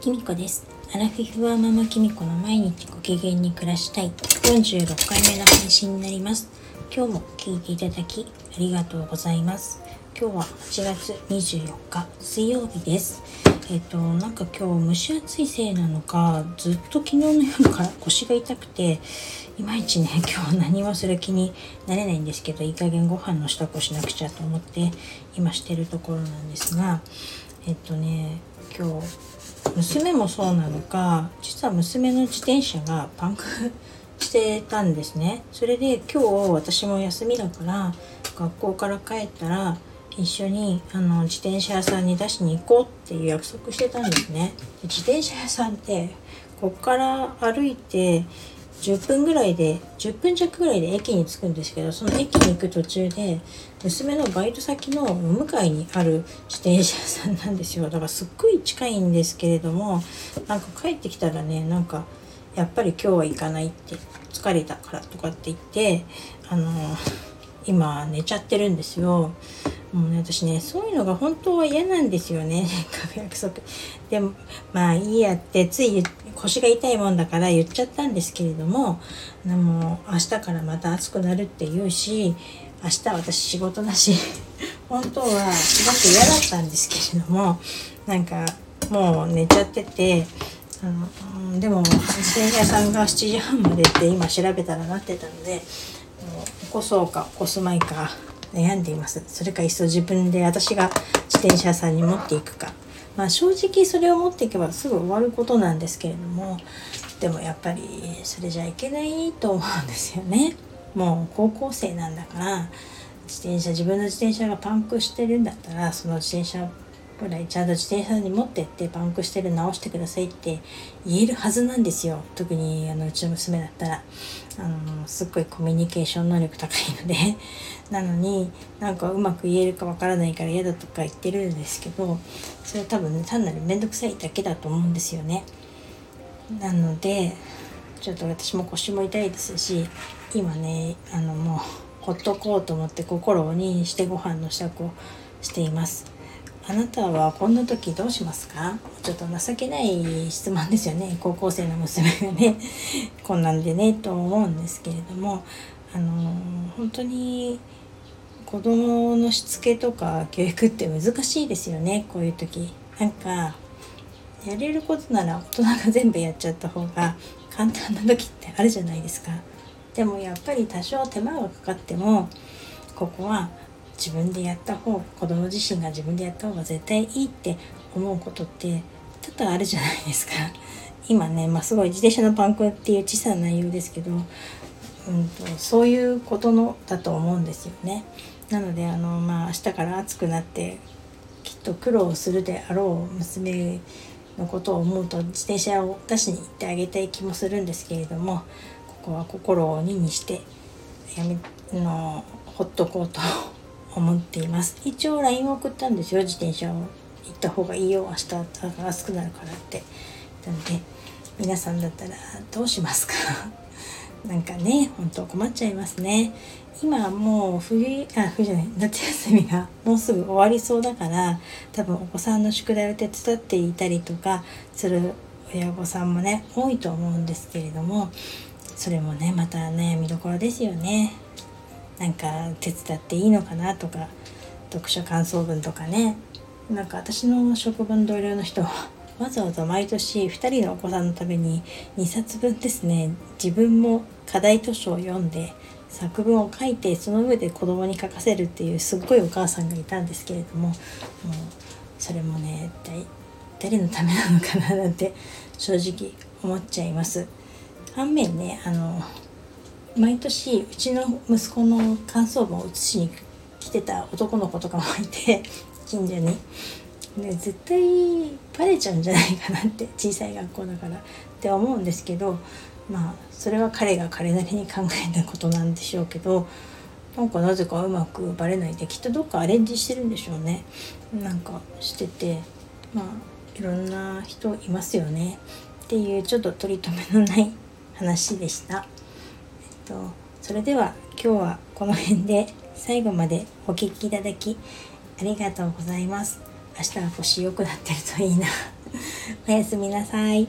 きみこです。アラフィフはママきみこの毎日ご機嫌に暮らしたい46回目の配信になります。今日も聞いていただきありがとうございます。今日は8月24日水曜日です。えっ、と、なんか今日蒸し暑いせいなのか、ずっと昨日の夜から 腰が痛くて、いまいちね、今日何もする気になれないんですけど、いい加減ご飯の支度をしなくちゃと思って、今してるところなんですが、えっとね、今日、娘もそうなのか実は娘の自転車がパンク してたんですね。それで今日私も休みだから学校から帰ったら一緒にあの自転車屋さんに出しに行こうっていう約束してたんですね。で自転車屋さんってこっから歩いて10分ぐらいで10分弱ぐらいで駅に着くんですけどその駅に行く途中で娘のバイト先のお迎えにある自転車屋さんなんですよだからすっごい近いんですけれどもなんか帰ってきたらねなんかやっぱり今日は行かないって疲れたからとかって言ってあの今寝ちゃってるんですよ。もうね、私ねそういうのが本当は嫌なんですよね。約束でもまあいいやってつい腰が痛いもんだから言っちゃったんですけれどもでも明日からまた暑くなるって言うし明日私仕事だし 本当はすごく嫌だったんですけれどもなんかもう寝ちゃっててあの、でも自転車屋さんが7時半までって今調べたらなってたので起こそうか起こすまいか悩んでいます。それかいっそ自分で私が自転車屋さんに持っていくか。まあ正直それを持っていけばすぐ終わることなんですけれどもでもやっぱりそれじゃいけないと思うんですよね。もう高校生なんだから自転車自分の自転車がパンクしてるんだったらその自転車ぐらちゃんと自転車に持ってってパンクしてる直してくださいって言えるはずなんですよ。特にあのうちの娘だったら。あのすっごいコミュニケーション能力高いので。なのになんかうまく言えるかわからないから嫌だとか言ってるんですけどそれは多分ね単なる面倒くさいだけだと思うんですよね。なのでちょっと私も腰も痛いですし今ねあのもうほっとこうと思って心を鬼にしてご飯の支度をしています。あなたはこんな時どうしますか？ちょっと情けない質問ですよね。高校生の娘がね。こんなんでねと思うんですけれども。あの本当に子供のしつけとか教育って難しいですよね。こういう時。なんかやれることなら大人が全部やっちゃった方が簡単な時ってあるじゃないですか。でもやっぱり多少手間がかかってもここは自分でやった方子供自身が自分でやった方が絶対いいって思うことって多々あるじゃないですか。今ね、まあ、すごい自転車のパンクっていう小さな内容ですけど、うんと、そういうことのだと思うんですよね。なのであのまあ明日から暑くなってきっと苦労するであろう娘のことを思うと自転車を出しに行ってあげたい気もするんですけれどもここは心を鬼にしてやめのほっとこうと思っています。一応 LINE を送ったんですよ。自転車を行った方がいいよ。明日暑くなるからって。なので皆さんだったらどうしますか？なんかね本当困っちゃいますね。今もう冬あ冬じゃない。夏休みが もうすぐ終わりそうだから多分お子さんの宿題を手伝っていたりとかする親御さんもね多いと思うんですけれどもそれもねまた悩みどころですよね。なんか手伝っていいのかなとか読書感想文とかねなんか私の職場の同僚の人はわざわざ毎年2人のお子さんのために2冊分ですね自分も課題図書を読んで作文を書いてその上で子供に書かせるっていうすっごいお母さんがいたんですけれどももうそれもね誰のためなのかななんて正直思っちゃいます。反面ねあの毎年うちの息子の感想文を写しに来てた男の子とかもいて近所に、ね、絶対バレちゃうんじゃないかなって小さい学校だからって思うんですけどまあそれは彼が彼なりに考えたことなんでしょうけどなんかなぜかうまくバレないできっとどっかアレンジしてるんでしょうね。なんかしててまあいろんな人いますよね。っていうちょっと取り留めのない話でした。とそれでは今日はこの辺で最後までお聴きいただきありがとうございます。明日は星良くなってるといいな。おやすみなさい。